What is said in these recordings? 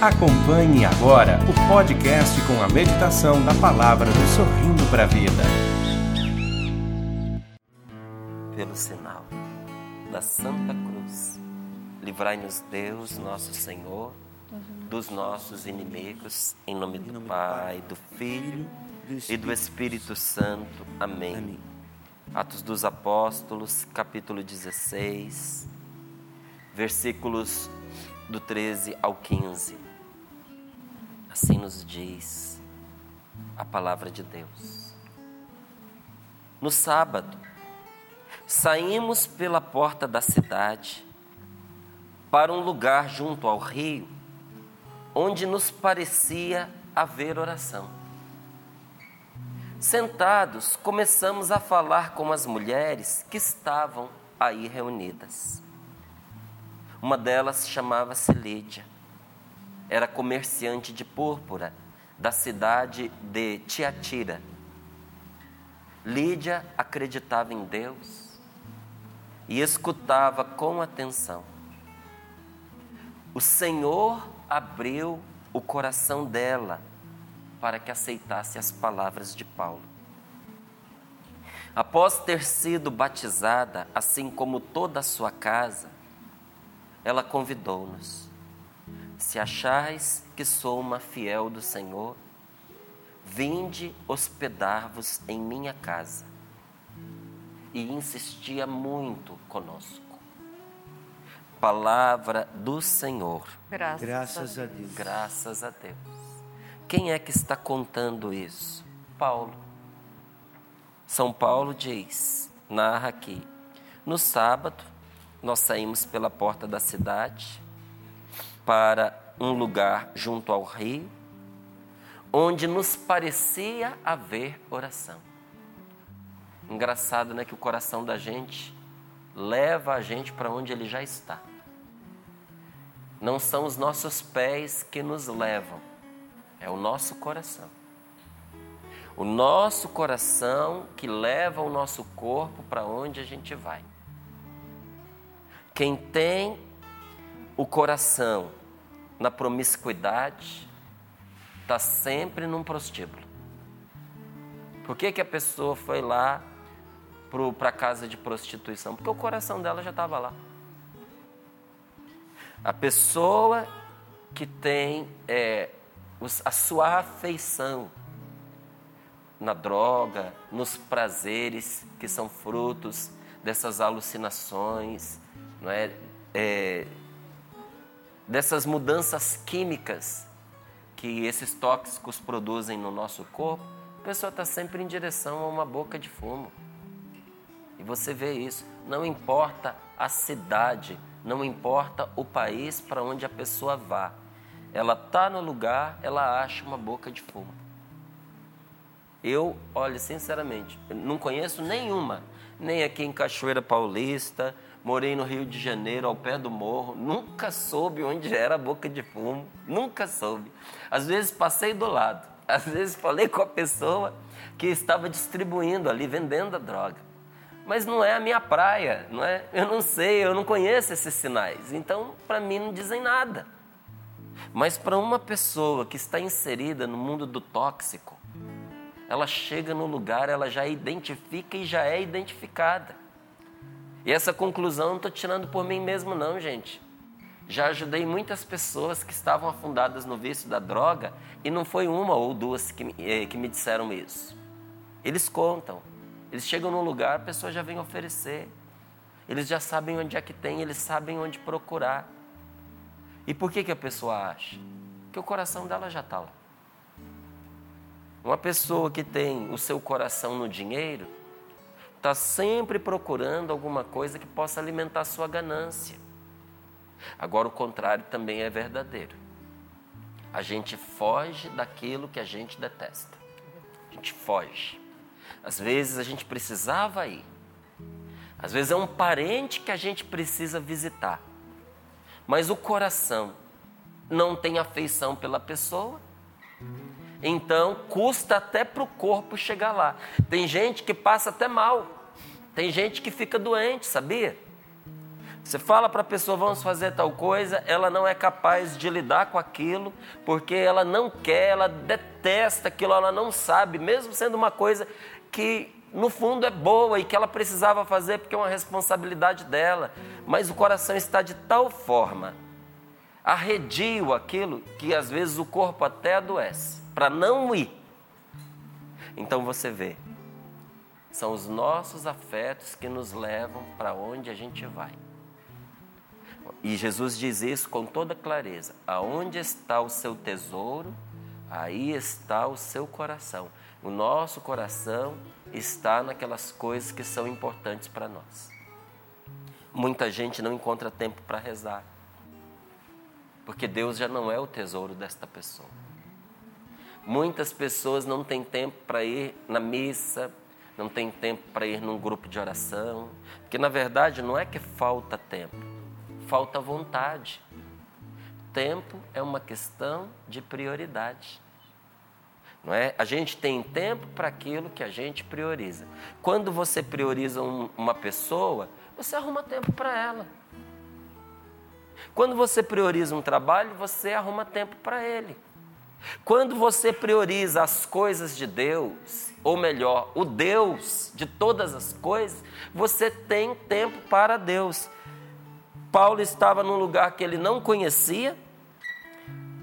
Acompanhe agora o podcast com a meditação da palavra do Sorrindo para a Vida. Pelo sinal da Santa Cruz, livrai-nos Deus, nosso Senhor, dos nossos inimigos, em nome do Pai, do Filho e do Espírito Santo. Amém. Atos dos Apóstolos, capítulo 16, versículos do 13 ao 15. Assim nos diz a palavra de Deus. No sábado, saímos pela porta da cidade para um lugar junto ao rio, onde nos parecia haver oração. Sentados, começamos a falar com as mulheres que estavam aí reunidas. Uma delas chamava-se Lídia era comerciante de púrpura da cidade de Tiatira. Lídia acreditava em Deus e escutava com atenção. O Senhor abriu o coração dela para que aceitasse as palavras de Paulo. Após ter sido batizada, assim como toda a sua casa, ela convidou-nos se achais que sou uma fiel do Senhor, vinde hospedar-vos em minha casa. E insistia muito conosco. Palavra do Senhor. Graças, Graças a Deus. Graças a Deus. Quem é que está contando isso? Paulo. São Paulo diz, narra aqui: no sábado, nós saímos pela porta da cidade para um lugar junto ao rio, onde nos parecia haver oração. Engraçado, né, que o coração da gente leva a gente para onde ele já está. Não são os nossos pés que nos levam, é o nosso coração. O nosso coração que leva o nosso corpo para onde a gente vai. Quem tem o coração na promiscuidade, está sempre num prostíbulo. Por que, que a pessoa foi lá para a casa de prostituição? Porque o coração dela já estava lá. A pessoa que tem é, a sua afeição na droga, nos prazeres que são frutos dessas alucinações, não é? é dessas mudanças químicas que esses tóxicos produzem no nosso corpo, a pessoa está sempre em direção a uma boca de fumo. E você vê isso. Não importa a cidade, não importa o país para onde a pessoa vá. Ela está no lugar, ela acha uma boca de fumo. Eu, olha, sinceramente, não conheço nenhuma, nem aqui em Cachoeira Paulista, morei no Rio de Janeiro, ao pé do morro, nunca soube onde era a boca de fumo, nunca soube. Às vezes passei do lado, às vezes falei com a pessoa que estava distribuindo ali, vendendo a droga. Mas não é a minha praia, não é? Eu não sei, eu não conheço esses sinais. Então, para mim não dizem nada. Mas para uma pessoa que está inserida no mundo do tóxico, ela chega no lugar, ela já identifica e já é identificada. E essa conclusão não estou tirando por mim mesmo, não, gente. Já ajudei muitas pessoas que estavam afundadas no vício da droga e não foi uma ou duas que, eh, que me disseram isso. Eles contam. Eles chegam num lugar, a pessoa já vem oferecer. Eles já sabem onde é que tem, eles sabem onde procurar. E por que, que a pessoa acha? Que o coração dela já está lá. Uma pessoa que tem o seu coração no dinheiro, está sempre procurando alguma coisa que possa alimentar sua ganância. Agora, o contrário também é verdadeiro. A gente foge daquilo que a gente detesta. A gente foge. Às vezes a gente precisava ir. Às vezes é um parente que a gente precisa visitar. Mas o coração não tem afeição pela pessoa. Então, custa até para o corpo chegar lá. Tem gente que passa até mal. Tem gente que fica doente, sabia? Você fala para a pessoa, vamos fazer tal coisa, ela não é capaz de lidar com aquilo, porque ela não quer, ela detesta aquilo, ela não sabe, mesmo sendo uma coisa que no fundo é boa e que ela precisava fazer porque é uma responsabilidade dela, mas o coração está de tal forma arredio aquilo que às vezes o corpo até adoece, para não ir. Então você vê, são os nossos afetos que nos levam para onde a gente vai. E Jesus diz isso com toda clareza: aonde está o seu tesouro, aí está o seu coração. O nosso coração está naquelas coisas que são importantes para nós. Muita gente não encontra tempo para rezar, porque Deus já não é o tesouro desta pessoa. Muitas pessoas não têm tempo para ir na missa, não têm tempo para ir num grupo de oração, porque na verdade não é que falta tempo, falta vontade. Tempo é uma questão de prioridade. Não é? A gente tem tempo para aquilo que a gente prioriza. Quando você prioriza um, uma pessoa, você arruma tempo para ela. Quando você prioriza um trabalho, você arruma tempo para ele. Quando você prioriza as coisas de Deus, ou melhor, o Deus de todas as coisas, você tem tempo para Deus. Paulo estava num lugar que ele não conhecia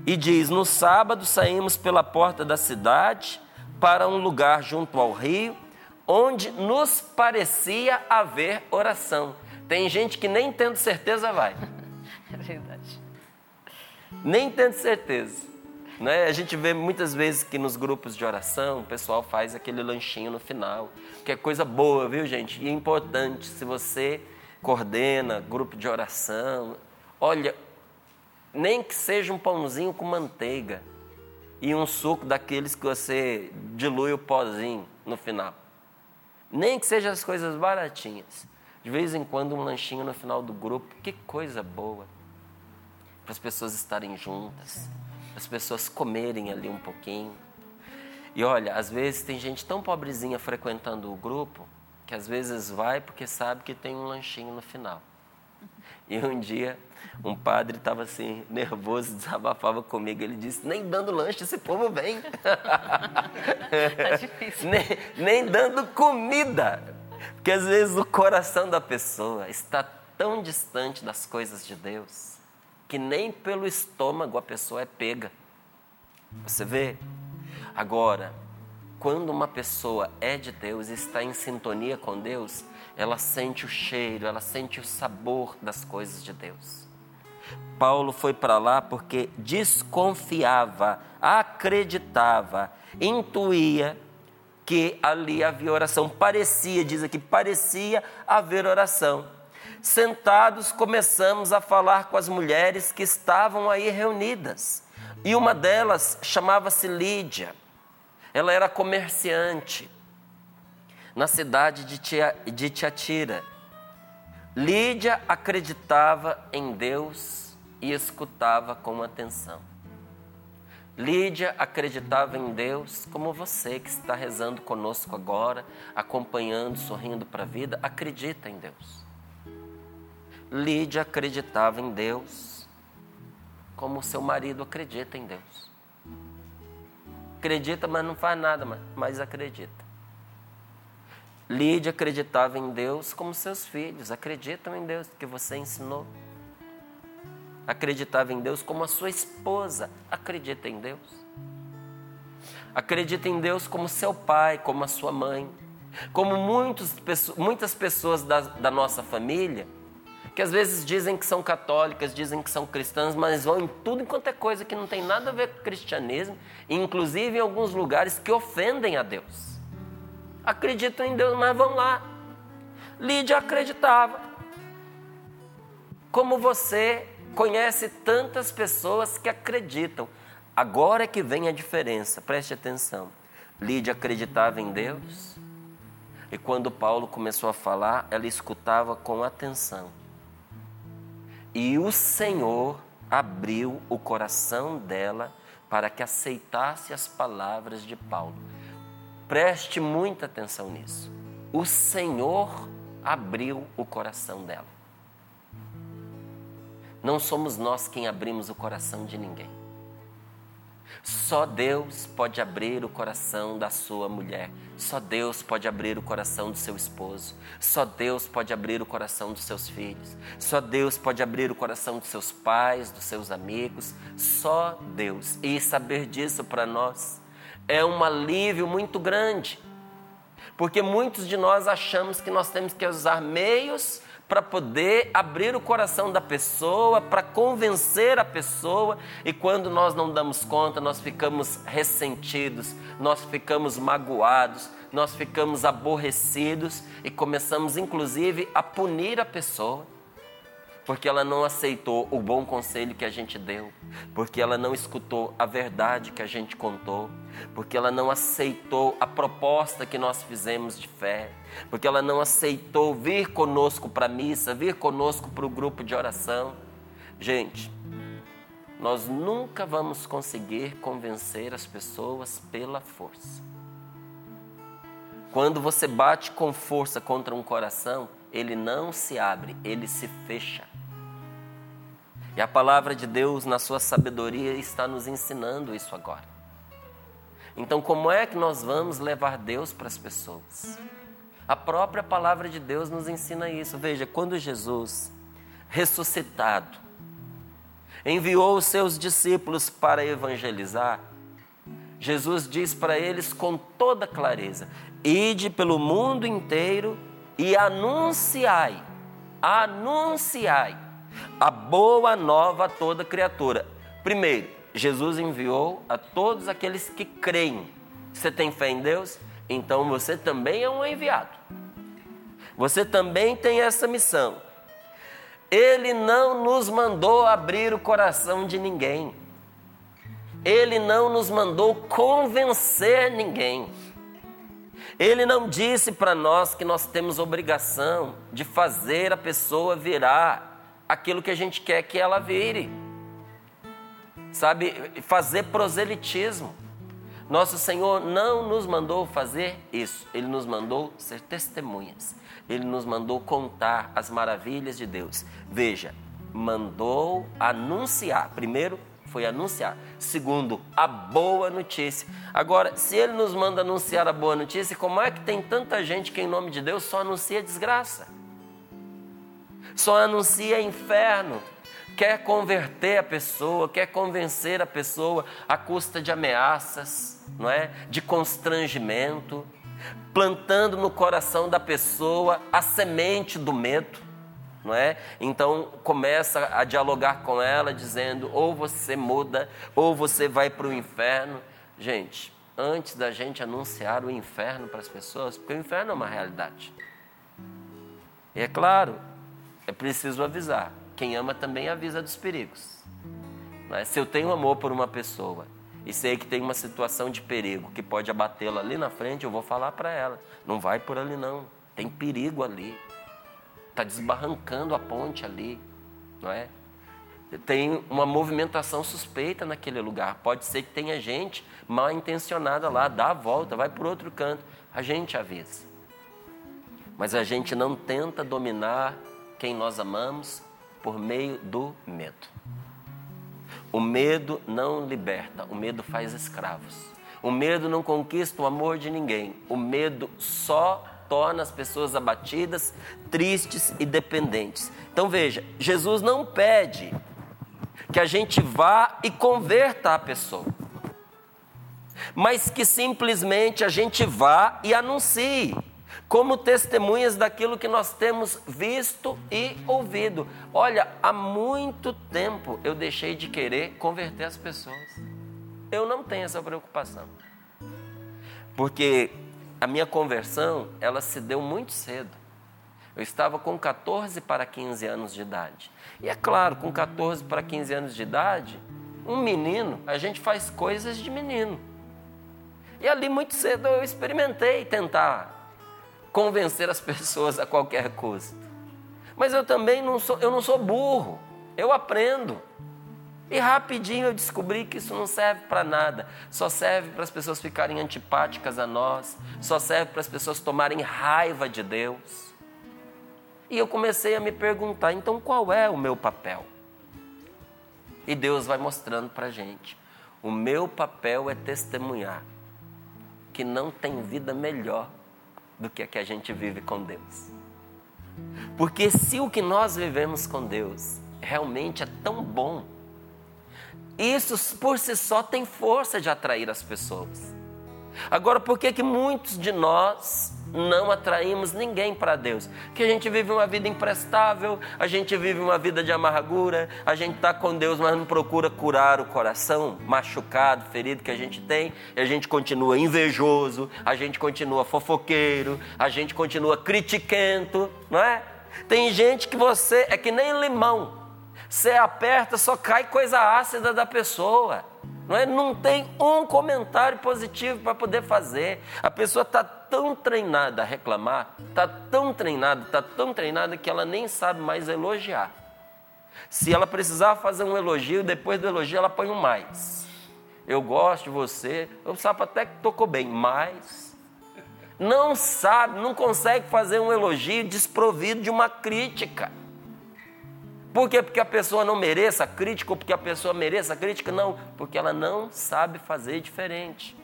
e diz: No sábado saímos pela porta da cidade para um lugar junto ao rio, onde nos parecia haver oração. Tem gente que nem tendo certeza vai. É verdade. Nem tendo certeza. Né? A gente vê muitas vezes que nos grupos de oração o pessoal faz aquele lanchinho no final, que é coisa boa, viu, gente? E é importante, se você coordena grupo de oração, olha, nem que seja um pãozinho com manteiga e um suco daqueles que você dilui o pozinho no final. Nem que seja as coisas baratinhas. De vez em quando um lanchinho no final do grupo, que coisa boa. Para as pessoas estarem juntas as pessoas comerem ali um pouquinho. E olha, às vezes tem gente tão pobrezinha frequentando o grupo que às vezes vai porque sabe que tem um lanchinho no final. E um dia um padre estava assim, nervoso, desabafava comigo. Ele disse: Nem dando lanche esse povo vem. Tá difícil. nem, nem dando comida. Porque às vezes o coração da pessoa está tão distante das coisas de Deus que nem pelo estômago a pessoa é pega. Você vê? Agora, quando uma pessoa é de Deus e está em sintonia com Deus, ela sente o cheiro, ela sente o sabor das coisas de Deus. Paulo foi para lá porque desconfiava, acreditava, intuía que ali havia oração. Parecia, diz aqui, parecia haver oração. Sentados, começamos a falar com as mulheres que estavam aí reunidas. E uma delas chamava-se Lídia. Ela era comerciante na cidade de Tiatira. Lídia acreditava em Deus e escutava com atenção. Lídia acreditava em Deus como você que está rezando conosco agora, acompanhando, sorrindo para a vida, acredita em Deus. Lídia acreditava em Deus, como seu marido acredita em Deus. Acredita, mas não faz nada, mas acredita. Lídia acreditava em Deus como seus filhos acreditam em Deus, que você ensinou. Acreditava em Deus como a sua esposa acredita em Deus. Acredita em Deus como seu pai, como a sua mãe. Como muitos, muitas pessoas da, da nossa família que às vezes dizem que são católicas, dizem que são cristãs, mas vão em tudo enquanto é coisa que não tem nada a ver com o cristianismo, inclusive em alguns lugares que ofendem a Deus. Acreditam em Deus, mas vão lá. Lídia acreditava. Como você conhece tantas pessoas que acreditam. Agora é que vem a diferença, preste atenção. Lídia acreditava em Deus, e quando Paulo começou a falar, ela escutava com atenção. E o Senhor abriu o coração dela para que aceitasse as palavras de Paulo. Preste muita atenção nisso. O Senhor abriu o coração dela. Não somos nós quem abrimos o coração de ninguém. Só Deus pode abrir o coração da sua mulher. Só Deus pode abrir o coração do seu esposo. Só Deus pode abrir o coração dos seus filhos. Só Deus pode abrir o coração dos seus pais, dos seus amigos. Só Deus. E saber disso para nós é um alívio muito grande. Porque muitos de nós achamos que nós temos que usar meios para poder abrir o coração da pessoa, para convencer a pessoa, e quando nós não damos conta, nós ficamos ressentidos, nós ficamos magoados, nós ficamos aborrecidos e começamos inclusive a punir a pessoa porque ela não aceitou o bom conselho que a gente deu, porque ela não escutou a verdade que a gente contou, porque ela não aceitou a proposta que nós fizemos de fé, porque ela não aceitou vir conosco para a missa, vir conosco para o grupo de oração. Gente, nós nunca vamos conseguir convencer as pessoas pela força. Quando você bate com força contra um coração, ele não se abre, ele se fecha. E a palavra de Deus, na sua sabedoria, está nos ensinando isso agora. Então, como é que nós vamos levar Deus para as pessoas? A própria palavra de Deus nos ensina isso. Veja, quando Jesus, ressuscitado, enviou os seus discípulos para evangelizar, Jesus diz para eles com toda clareza: Ide pelo mundo inteiro e anunciai, anunciai a boa nova a toda criatura. Primeiro, Jesus enviou a todos aqueles que creem. Você tem fé em Deus? Então você também é um enviado. Você também tem essa missão. Ele não nos mandou abrir o coração de ninguém. Ele não nos mandou convencer ninguém. Ele não disse para nós que nós temos obrigação de fazer a pessoa virar aquilo que a gente quer que ela vire. Sabe, fazer proselitismo. Nosso Senhor não nos mandou fazer isso, Ele nos mandou ser testemunhas, Ele nos mandou contar as maravilhas de Deus. Veja, mandou anunciar. Primeiro, foi anunciar. Segundo, a boa notícia. Agora, se Ele nos manda anunciar a boa notícia, como é que tem tanta gente que, em nome de Deus, só anuncia desgraça? Só anuncia inferno. Quer converter a pessoa, quer convencer a pessoa à custa de ameaças, não é? De constrangimento, plantando no coração da pessoa a semente do medo, não é? Então começa a dialogar com ela dizendo: ou você muda, ou você vai para o inferno. Gente, antes da gente anunciar o inferno para as pessoas, porque o inferno é uma realidade. E é claro, é preciso avisar. Quem ama também avisa dos perigos. É? Se eu tenho amor por uma pessoa e sei que tem uma situação de perigo que pode abatê-la ali na frente, eu vou falar para ela: não vai por ali não, tem perigo ali. Está desbarrancando a ponte ali, não é? Tem uma movimentação suspeita naquele lugar. Pode ser que tenha gente mal intencionada lá, dá a volta, vai por outro canto. A gente avisa. Mas a gente não tenta dominar quem nós amamos por meio do medo. O medo não liberta, o medo faz escravos. O medo não conquista o amor de ninguém. O medo só torna as pessoas abatidas, tristes e dependentes. Então veja, Jesus não pede que a gente vá e converta a pessoa, mas que simplesmente a gente vá e anuncie como testemunhas daquilo que nós temos visto e ouvido. Olha, há muito tempo eu deixei de querer converter as pessoas. Eu não tenho essa preocupação. Porque a minha conversão, ela se deu muito cedo. Eu estava com 14 para 15 anos de idade. E é claro, com 14 para 15 anos de idade, um menino, a gente faz coisas de menino. E ali muito cedo eu experimentei tentar convencer as pessoas a qualquer custo. Mas eu também não sou, eu não sou burro. Eu aprendo. E rapidinho eu descobri que isso não serve para nada. Só serve para as pessoas ficarem antipáticas a nós. Só serve para as pessoas tomarem raiva de Deus. E eu comecei a me perguntar: então qual é o meu papel? E Deus vai mostrando para a gente. O meu papel é testemunhar que não tem vida melhor do que a que a gente vive com Deus. Porque se o que nós vivemos com Deus realmente é tão bom, isso por si só tem força de atrair as pessoas. Agora, por que, que muitos de nós não atraímos ninguém para Deus. Que a gente vive uma vida imprestável, a gente vive uma vida de amargura, a gente está com Deus, mas não procura curar o coração machucado, ferido que a gente tem, e a gente continua invejoso, a gente continua fofoqueiro, a gente continua critiquento, não é? Tem gente que você é que nem limão, você aperta, só cai coisa ácida da pessoa. Não, é? não tem um comentário positivo para poder fazer. A pessoa está tão treinada a reclamar, está tão treinada, está tão treinada que ela nem sabe mais elogiar. Se ela precisar fazer um elogio, depois do elogio ela põe um mais. Eu gosto de você, o sapo até que tocou bem, mas não sabe, não consegue fazer um elogio desprovido de uma crítica. Por quê? Porque a pessoa não mereça a crítica ou porque a pessoa mereça a crítica? Não, porque ela não sabe fazer diferente.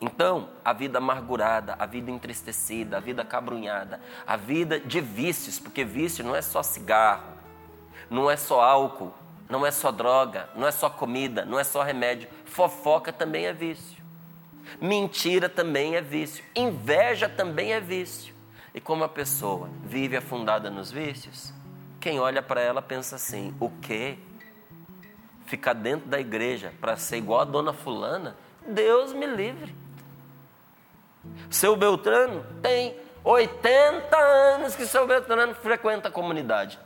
Então, a vida amargurada, a vida entristecida, a vida cabrunhada, a vida de vícios, porque vício não é só cigarro, não é só álcool, não é só droga, não é só comida, não é só remédio. Fofoca também é vício. Mentira também é vício. Inveja também é vício. E como a pessoa vive afundada nos vícios, quem olha para ela pensa assim: o quê? Ficar dentro da igreja para ser igual a dona Fulana? Deus me livre. Seu Beltrano tem 80 anos que seu Beltrano frequenta a comunidade.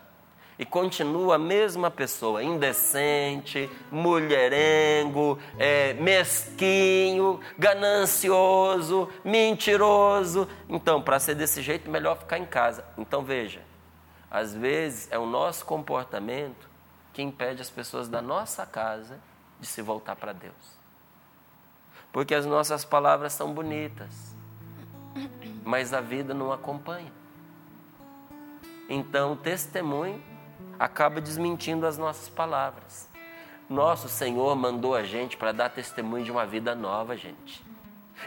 E continua a mesma pessoa, indecente, mulherengo, é, mesquinho, ganancioso, mentiroso. Então, para ser desse jeito, melhor ficar em casa. Então, veja, às vezes é o nosso comportamento que impede as pessoas da nossa casa de se voltar para Deus. Porque as nossas palavras são bonitas, mas a vida não acompanha. Então o testemunho acaba desmentindo as nossas palavras. Nosso Senhor mandou a gente para dar testemunho de uma vida nova, gente.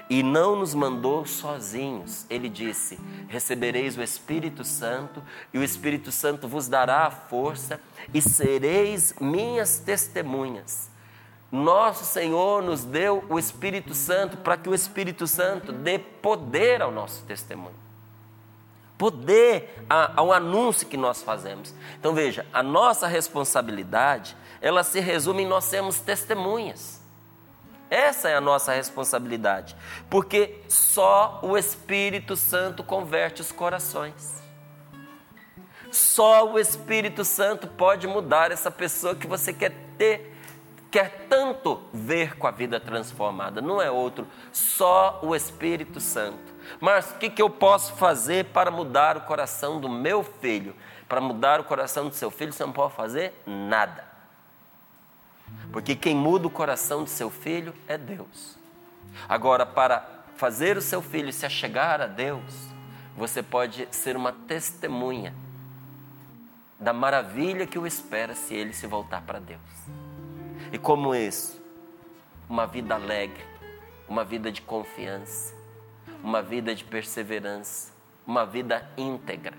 E não nos mandou sozinhos. Ele disse: Recebereis o Espírito Santo, e o Espírito Santo vos dará a força, e sereis minhas testemunhas. Nosso Senhor nos deu o Espírito Santo para que o Espírito Santo dê poder ao nosso testemunho. Poder ao anúncio que nós fazemos. Então veja, a nossa responsabilidade, ela se resume em nós sermos testemunhas. Essa é a nossa responsabilidade, porque só o Espírito Santo converte os corações. Só o Espírito Santo pode mudar essa pessoa que você quer ter, quer tanto ver com a vida transformada. Não é outro, só o Espírito Santo. Mas o que, que eu posso fazer para mudar o coração do meu filho? Para mudar o coração do seu filho, você não pode fazer nada. Porque quem muda o coração do seu filho é Deus. Agora, para fazer o seu filho se achegar a Deus, você pode ser uma testemunha da maravilha que o espera se ele se voltar para Deus. E como isso, uma vida alegre, uma vida de confiança, uma vida de perseverança, uma vida íntegra,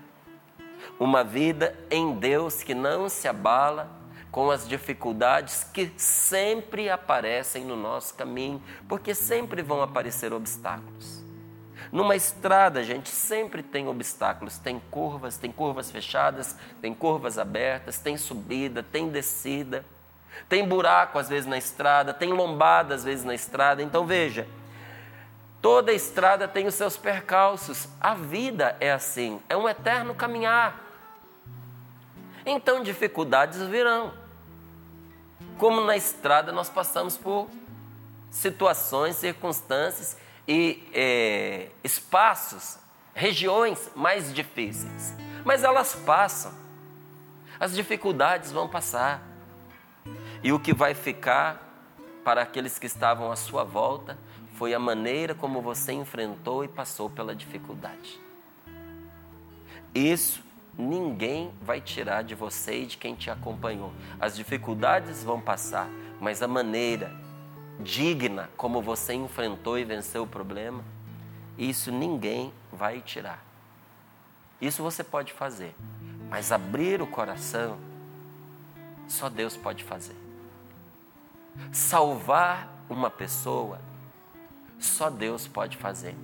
uma vida em Deus que não se abala com as dificuldades que sempre aparecem no nosso caminho, porque sempre vão aparecer obstáculos. Numa estrada, gente sempre tem obstáculos, tem curvas, tem curvas fechadas, tem curvas abertas, tem subida, tem descida, tem buraco às vezes na estrada, tem lombada às vezes na estrada. Então veja, toda estrada tem os seus percalços. A vida é assim, é um eterno caminhar. Então dificuldades virão como na estrada nós passamos por situações, circunstâncias e é, espaços, regiões mais difíceis. Mas elas passam. As dificuldades vão passar. E o que vai ficar para aqueles que estavam à sua volta foi a maneira como você enfrentou e passou pela dificuldade. Isso ninguém vai tirar de você e de quem te acompanhou. As dificuldades vão passar, mas a maneira digna como você enfrentou e venceu o problema, isso ninguém vai tirar. Isso você pode fazer, mas abrir o coração, só Deus pode fazer. Salvar uma pessoa, só Deus pode fazer.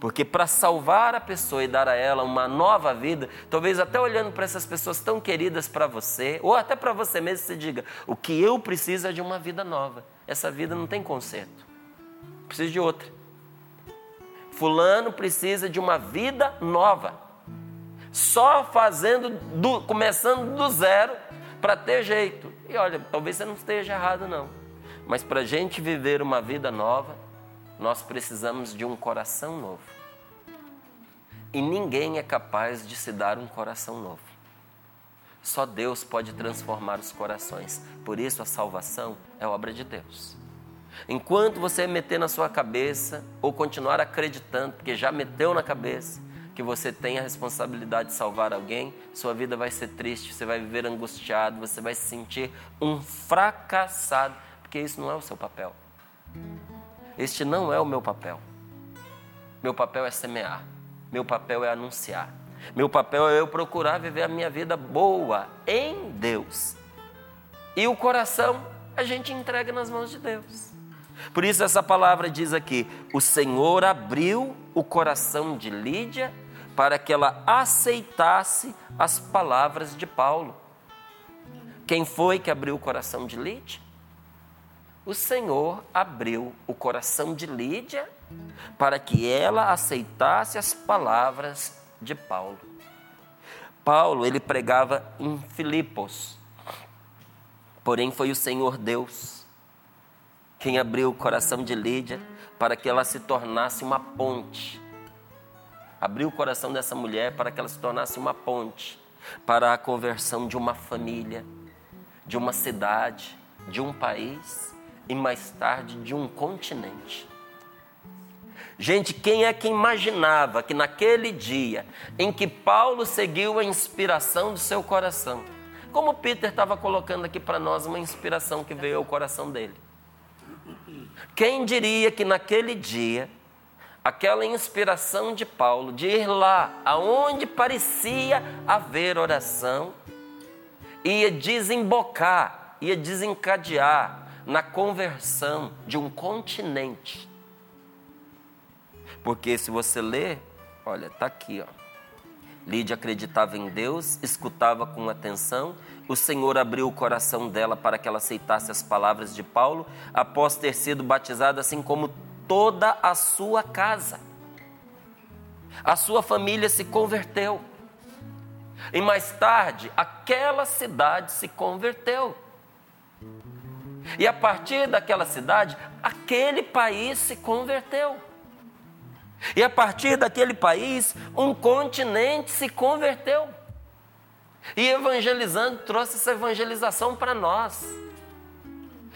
Porque para salvar a pessoa e dar a ela uma nova vida, talvez até olhando para essas pessoas tão queridas para você, ou até para você mesmo, você diga: o que eu preciso é de uma vida nova. Essa vida não tem conserto. Preciso de outra. Fulano precisa de uma vida nova. Só fazendo, do, começando do zero para ter jeito. E olha, talvez você não esteja errado, não. Mas para a gente viver uma vida nova, nós precisamos de um coração novo. E ninguém é capaz de se dar um coração novo. Só Deus pode transformar os corações. Por isso a salvação é obra de Deus. Enquanto você meter na sua cabeça ou continuar acreditando, porque já meteu na cabeça, que você tem a responsabilidade de salvar alguém, sua vida vai ser triste, você vai viver angustiado, você vai se sentir um fracassado, porque isso não é o seu papel. Este não é o meu papel. Meu papel é semear. Meu papel é anunciar. Meu papel é eu procurar viver a minha vida boa em Deus. E o coração a gente entrega nas mãos de Deus. Por isso essa palavra diz aqui: o Senhor abriu o coração de Lídia para que ela aceitasse as palavras de Paulo. Quem foi que abriu o coração de Lídia? o Senhor abriu o coração de Lídia para que ela aceitasse as palavras de Paulo. Paulo, ele pregava em Filipos. Porém foi o Senhor Deus quem abriu o coração de Lídia para que ela se tornasse uma ponte. Abriu o coração dessa mulher para que ela se tornasse uma ponte para a conversão de uma família, de uma cidade, de um país e mais tarde de um continente. Gente, quem é que imaginava que naquele dia em que Paulo seguiu a inspiração do seu coração, como Peter estava colocando aqui para nós uma inspiração que veio ao coração dele. Quem diria que naquele dia, aquela inspiração de Paulo de ir lá aonde parecia haver oração, ia desembocar, ia desencadear na conversão de um continente. Porque se você ler, olha, está aqui, ó. Lídia acreditava em Deus, escutava com atenção. O Senhor abriu o coração dela para que ela aceitasse as palavras de Paulo, após ter sido batizada, assim como toda a sua casa. A sua família se converteu. E mais tarde, aquela cidade se converteu. E a partir daquela cidade, aquele país se converteu. E a partir daquele país, um continente se converteu. E evangelizando trouxe essa evangelização para nós.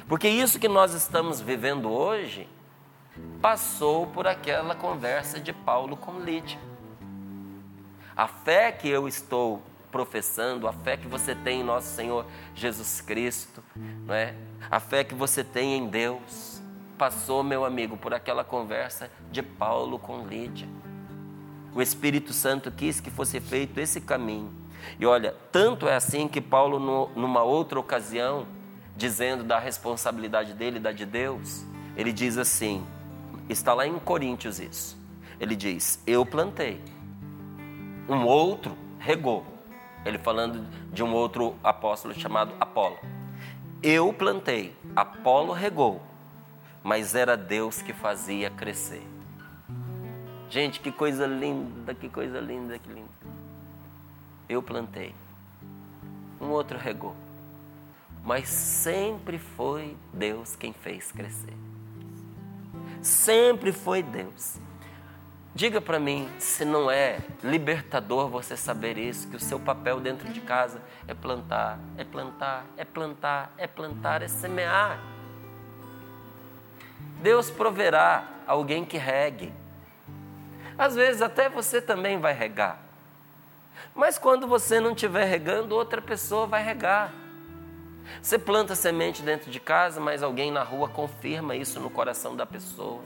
Porque isso que nós estamos vivendo hoje passou por aquela conversa de Paulo com Lídia. A fé que eu estou professando, a fé que você tem em nosso Senhor Jesus Cristo, não é? A fé que você tem em Deus passou, meu amigo, por aquela conversa de Paulo com Lídia. O Espírito Santo quis que fosse feito esse caminho. E olha, tanto é assim que Paulo, no, numa outra ocasião, dizendo da responsabilidade dele, da de Deus, ele diz assim: está lá em Coríntios isso. Ele diz: Eu plantei, um outro regou. Ele falando de um outro apóstolo chamado Apolo. Eu plantei, Apolo regou, mas era Deus que fazia crescer. Gente, que coisa linda, que coisa linda, que linda. Eu plantei, um outro regou, mas sempre foi Deus quem fez crescer. Sempre foi Deus. Diga para mim se não é libertador você saber isso, que o seu papel dentro de casa é plantar, é plantar, é plantar, é plantar, é semear. Deus proverá alguém que regue. Às vezes até você também vai regar. Mas quando você não estiver regando, outra pessoa vai regar. Você planta semente dentro de casa, mas alguém na rua confirma isso no coração da pessoa.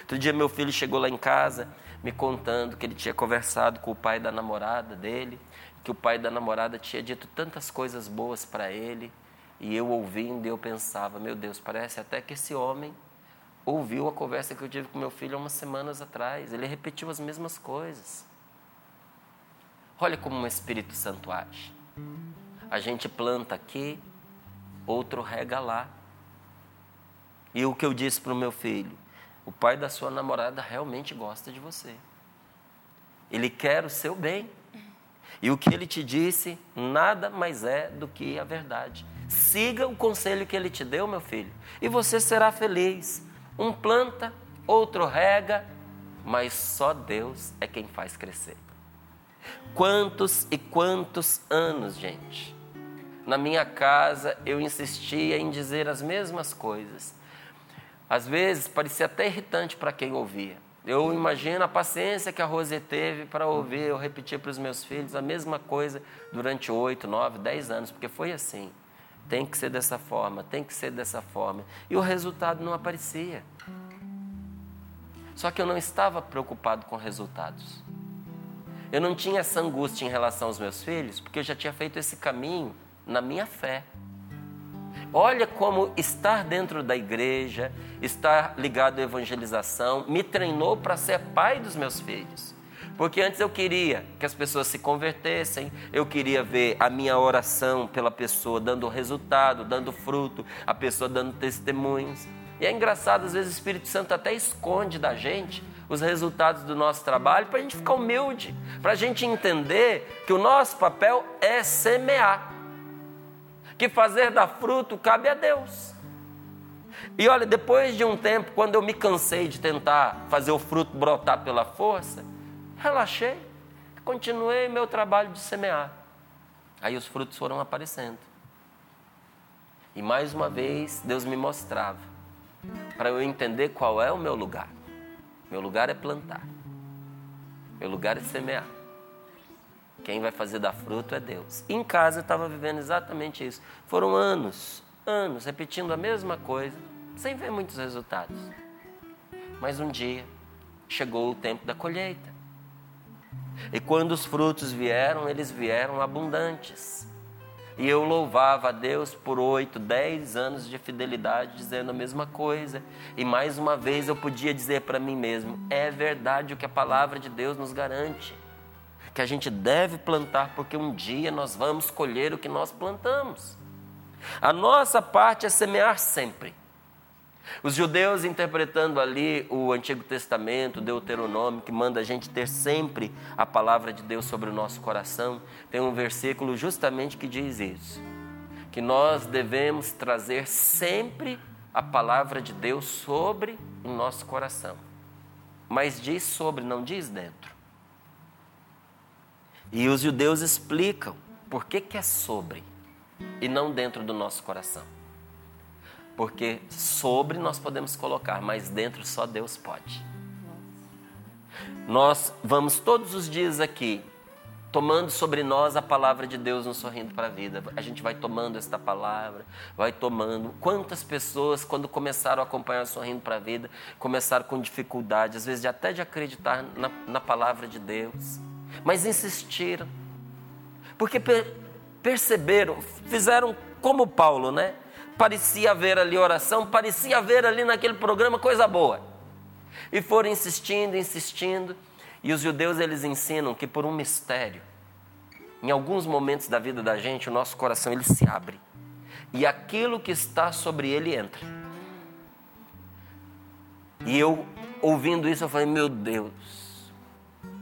Outro dia meu filho chegou lá em casa me contando que ele tinha conversado com o pai da namorada dele, que o pai da namorada tinha dito tantas coisas boas para ele, e eu ouvindo, eu pensava, meu Deus, parece até que esse homem ouviu a conversa que eu tive com meu filho há umas semanas atrás. Ele repetiu as mesmas coisas. Olha como o Espírito Santo age. A gente planta aqui, outro rega lá. E o que eu disse para o meu filho? O pai da sua namorada realmente gosta de você. Ele quer o seu bem. E o que ele te disse nada mais é do que a verdade. Siga o conselho que ele te deu, meu filho, e você será feliz. Um planta, outro rega, mas só Deus é quem faz crescer. Quantos e quantos anos, gente? Na minha casa eu insistia em dizer as mesmas coisas. Às vezes parecia até irritante para quem ouvia. Eu imagino a paciência que a Rose teve para ouvir eu repetir para os meus filhos a mesma coisa durante oito, nove, dez anos, porque foi assim. Tem que ser dessa forma, tem que ser dessa forma. E o resultado não aparecia. Só que eu não estava preocupado com resultados. Eu não tinha essa angústia em relação aos meus filhos, porque eu já tinha feito esse caminho na minha fé. Olha como estar dentro da igreja, estar ligado à evangelização, me treinou para ser pai dos meus filhos. Porque antes eu queria que as pessoas se convertessem, eu queria ver a minha oração pela pessoa dando resultado, dando fruto, a pessoa dando testemunhos. E é engraçado, às vezes o Espírito Santo até esconde da gente os resultados do nosso trabalho para a gente ficar humilde, para a gente entender que o nosso papel é semear, que fazer dar fruto cabe a Deus. E olha, depois de um tempo, quando eu me cansei de tentar fazer o fruto brotar pela força, relaxei, continuei meu trabalho de semear. Aí os frutos foram aparecendo. E mais uma vez, Deus me mostrava, para eu entender qual é o meu lugar. Meu lugar é plantar, meu lugar é semear. Quem vai fazer dar fruto é Deus. em casa eu estava vivendo exatamente isso. Foram anos, anos, repetindo a mesma coisa, sem ver muitos resultados. Mas um dia chegou o tempo da colheita. E quando os frutos vieram, eles vieram abundantes. E eu louvava a Deus por oito, dez anos de fidelidade, dizendo a mesma coisa. E mais uma vez eu podia dizer para mim mesmo: é verdade o que a palavra de Deus nos garante. Que a gente deve plantar, porque um dia nós vamos colher o que nós plantamos. A nossa parte é semear sempre. Os judeus interpretando ali o Antigo Testamento, Deuteronômio, que manda a gente ter sempre a palavra de Deus sobre o nosso coração, tem um versículo justamente que diz isso: que nós devemos trazer sempre a palavra de Deus sobre o nosso coração. Mas diz sobre, não diz dentro. E os judeus explicam por que, que é sobre e não dentro do nosso coração. Porque sobre nós podemos colocar, mas dentro só Deus pode. Nós vamos todos os dias aqui tomando sobre nós a palavra de Deus no Sorrindo para a Vida. A gente vai tomando esta palavra, vai tomando. Quantas pessoas, quando começaram a acompanhar Sorrindo para a Vida, começaram com dificuldade, às vezes até de acreditar na, na palavra de Deus, mas insistiram, porque per, perceberam, fizeram como Paulo, né? parecia haver ali oração, parecia haver ali naquele programa coisa boa. E foram insistindo, insistindo, e os judeus eles ensinam que por um mistério, em alguns momentos da vida da gente, o nosso coração ele se abre. E aquilo que está sobre ele entra. E eu, ouvindo isso, eu falei: Meu Deus,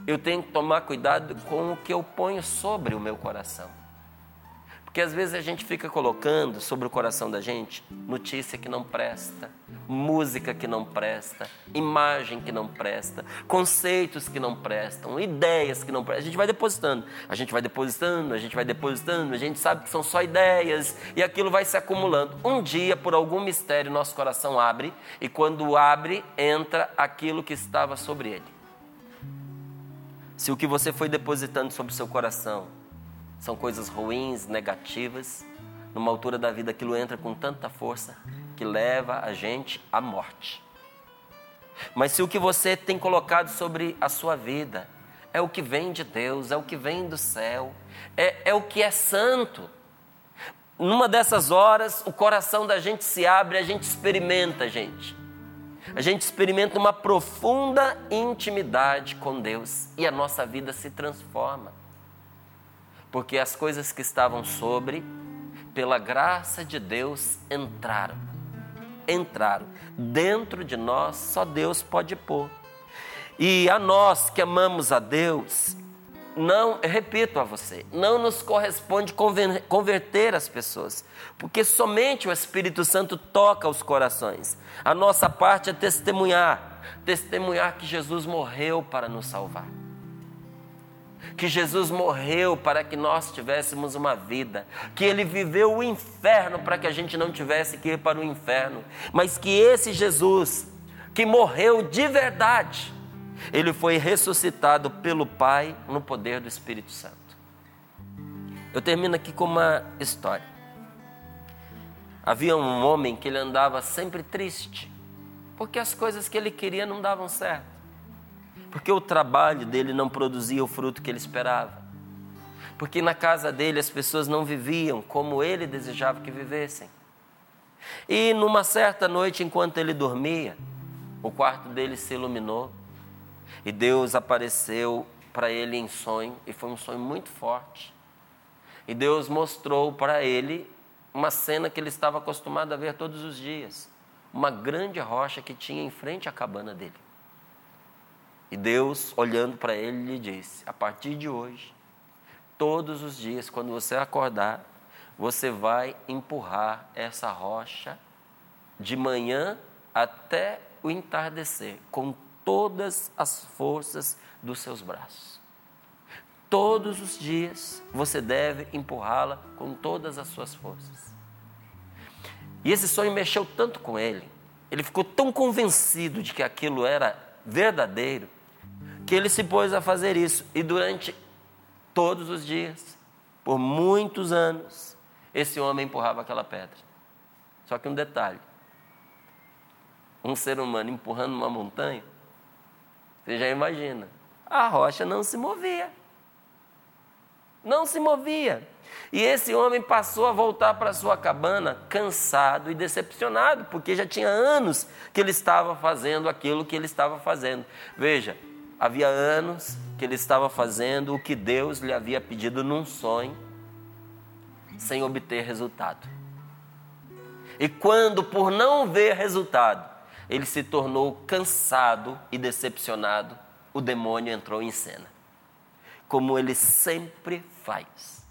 eu tenho que tomar cuidado com o que eu ponho sobre o meu coração. Porque às vezes a gente fica colocando sobre o coração da gente notícia que não presta, música que não presta, imagem que não presta, conceitos que não prestam, ideias que não prestam. A gente vai depositando, a gente vai depositando, a gente vai depositando, a gente sabe que são só ideias e aquilo vai se acumulando. Um dia, por algum mistério, nosso coração abre e quando abre, entra aquilo que estava sobre ele. Se o que você foi depositando sobre o seu coração são coisas ruins, negativas, numa altura da vida aquilo entra com tanta força que leva a gente à morte. Mas se o que você tem colocado sobre a sua vida é o que vem de Deus, é o que vem do céu, é, é o que é santo, numa dessas horas o coração da gente se abre, a gente experimenta, gente. A gente experimenta uma profunda intimidade com Deus e a nossa vida se transforma. Porque as coisas que estavam sobre, pela graça de Deus, entraram. Entraram. Dentro de nós, só Deus pode pôr. E a nós que amamos a Deus, não, repito a você, não nos corresponde converter as pessoas, porque somente o Espírito Santo toca os corações. A nossa parte é testemunhar, testemunhar que Jesus morreu para nos salvar. Que Jesus morreu para que nós tivéssemos uma vida, que ele viveu o inferno para que a gente não tivesse que ir para o inferno, mas que esse Jesus, que morreu de verdade, ele foi ressuscitado pelo Pai no poder do Espírito Santo. Eu termino aqui com uma história. Havia um homem que ele andava sempre triste, porque as coisas que ele queria não davam certo, porque o trabalho dele não produzia o fruto que ele esperava, porque na casa dele as pessoas não viviam como ele desejava que vivessem. E numa certa noite, enquanto ele dormia, o quarto dele se iluminou e Deus apareceu para ele em sonho, e foi um sonho muito forte. E Deus mostrou para ele uma cena que ele estava acostumado a ver todos os dias: uma grande rocha que tinha em frente à cabana dele. E Deus, olhando para ele, lhe disse: A partir de hoje, todos os dias, quando você acordar, você vai empurrar essa rocha de manhã até o entardecer, com todas as forças dos seus braços. Todos os dias você deve empurrá-la com todas as suas forças. E esse sonho mexeu tanto com ele, ele ficou tão convencido de que aquilo era verdadeiro, que ele se pôs a fazer isso. E durante todos os dias, por muitos anos, esse homem empurrava aquela pedra. Só que um detalhe: um ser humano empurrando uma montanha você já imagina. A rocha não se movia. Não se movia. E esse homem passou a voltar para sua cabana cansado e decepcionado, porque já tinha anos que ele estava fazendo aquilo que ele estava fazendo. Veja, havia anos que ele estava fazendo o que Deus lhe havia pedido num sonho, sem obter resultado. E quando, por não ver resultado, ele se tornou cansado e decepcionado, o demônio entrou em cena. Como ele sempre faz.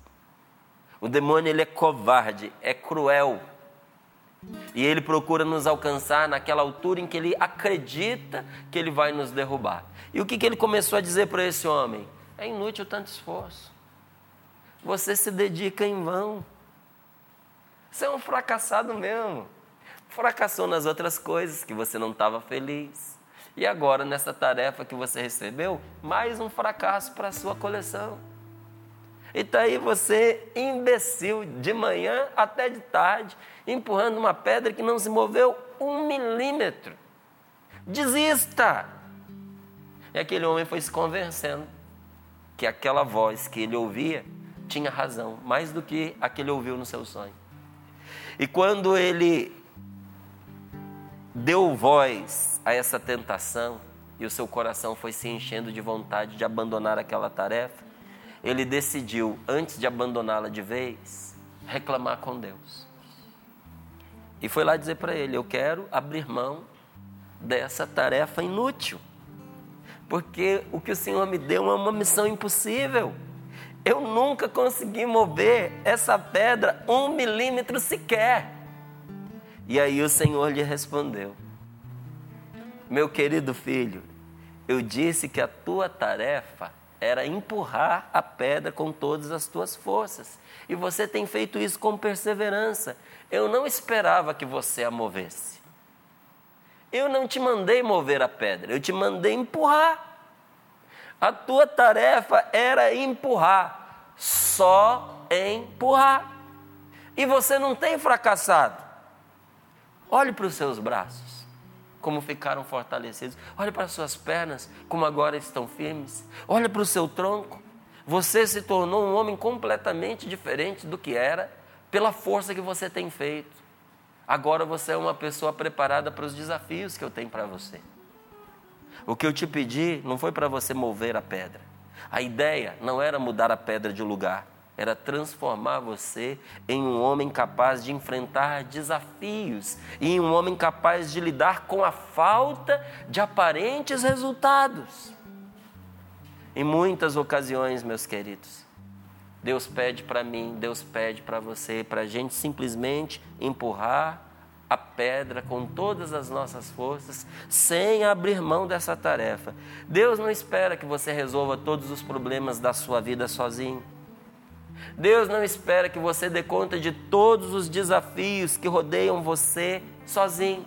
O demônio ele é covarde, é cruel. E ele procura nos alcançar naquela altura em que ele acredita que ele vai nos derrubar. E o que, que ele começou a dizer para esse homem? É inútil tanto esforço. Você se dedica em vão. Você é um fracassado mesmo fracassou nas outras coisas, que você não estava feliz. E agora, nessa tarefa que você recebeu, mais um fracasso para a sua coleção. E está aí você, imbecil, de manhã até de tarde, empurrando uma pedra que não se moveu um milímetro. Desista! E aquele homem foi se convencendo que aquela voz que ele ouvia tinha razão, mais do que a que ele ouviu no seu sonho. E quando ele deu voz a essa tentação e o seu coração foi se enchendo de vontade de abandonar aquela tarefa, ele decidiu, antes de abandoná-la de vez, reclamar com Deus. E foi lá dizer para ele: Eu quero abrir mão dessa tarefa inútil, porque o que o Senhor me deu é uma missão impossível. Eu nunca consegui mover essa pedra um milímetro sequer. E aí o Senhor lhe respondeu: Meu querido filho, eu disse que a tua tarefa era empurrar a pedra com todas as tuas forças. E você tem feito isso com perseverança. Eu não esperava que você a movesse. Eu não te mandei mover a pedra, eu te mandei empurrar. A tua tarefa era empurrar, só empurrar. E você não tem fracassado. Olhe para os seus braços, como ficaram fortalecidos. Olhe para as suas pernas, como agora estão firmes. Olhe para o seu tronco. Você se tornou um homem completamente diferente do que era pela força que você tem feito. Agora você é uma pessoa preparada para os desafios que eu tenho para você. O que eu te pedi não foi para você mover a pedra. A ideia não era mudar a pedra de lugar, era transformar você em um homem capaz de enfrentar desafios e em um homem capaz de lidar com a falta de aparentes resultados. Em muitas ocasiões, meus queridos, Deus pede para mim, Deus pede para você, para a gente simplesmente empurrar a pedra com todas as nossas forças, sem abrir mão dessa tarefa. Deus não espera que você resolva todos os problemas da sua vida sozinho. Deus não espera que você dê conta de todos os desafios que rodeiam você sozinho.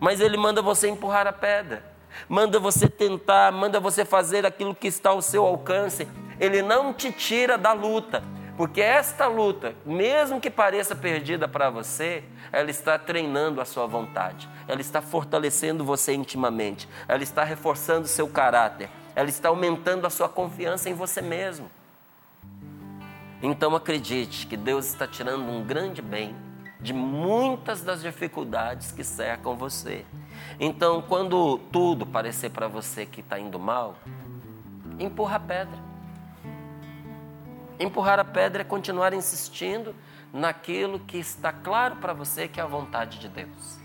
Mas Ele manda você empurrar a pedra, manda você tentar, manda você fazer aquilo que está ao seu alcance. Ele não te tira da luta, porque esta luta, mesmo que pareça perdida para você, ela está treinando a sua vontade, ela está fortalecendo você intimamente, ela está reforçando seu caráter, ela está aumentando a sua confiança em você mesmo. Então acredite que Deus está tirando um grande bem de muitas das dificuldades que cercam você. Então, quando tudo parecer para você que está indo mal, empurra a pedra. Empurrar a pedra é continuar insistindo naquilo que está claro para você que é a vontade de Deus.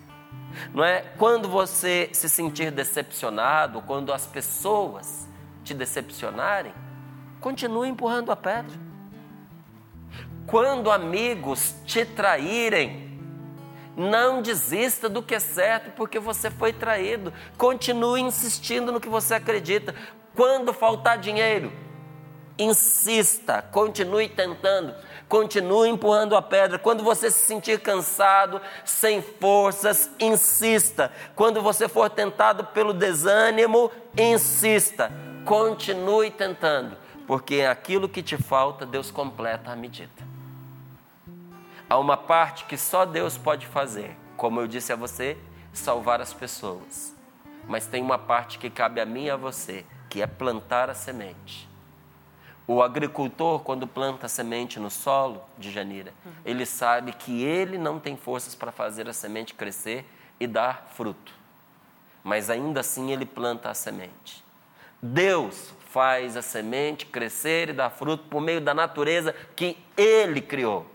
Não é quando você se sentir decepcionado, quando as pessoas te decepcionarem, continue empurrando a pedra. Quando amigos te traírem, não desista do que é certo porque você foi traído. Continue insistindo no que você acredita. Quando faltar dinheiro, insista, continue tentando, continue empurrando a pedra. Quando você se sentir cansado, sem forças, insista. Quando você for tentado pelo desânimo, insista. Continue tentando, porque aquilo que te falta, Deus completa à medida. Há uma parte que só Deus pode fazer, como eu disse a você, salvar as pessoas. Mas tem uma parte que cabe a mim e a você, que é plantar a semente. O agricultor, quando planta a semente no solo de Janira, uhum. ele sabe que ele não tem forças para fazer a semente crescer e dar fruto. Mas ainda assim ele planta a semente. Deus faz a semente crescer e dar fruto por meio da natureza que ele criou.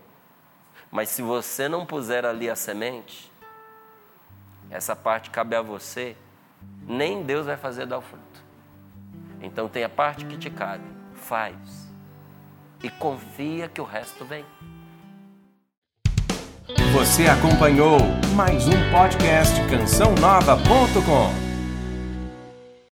Mas se você não puser ali a semente, essa parte cabe a você, nem Deus vai fazer dar o fruto. Então tem a parte que te cabe faz e confia que o resto vem. Você acompanhou mais um podcast cançãonova.com.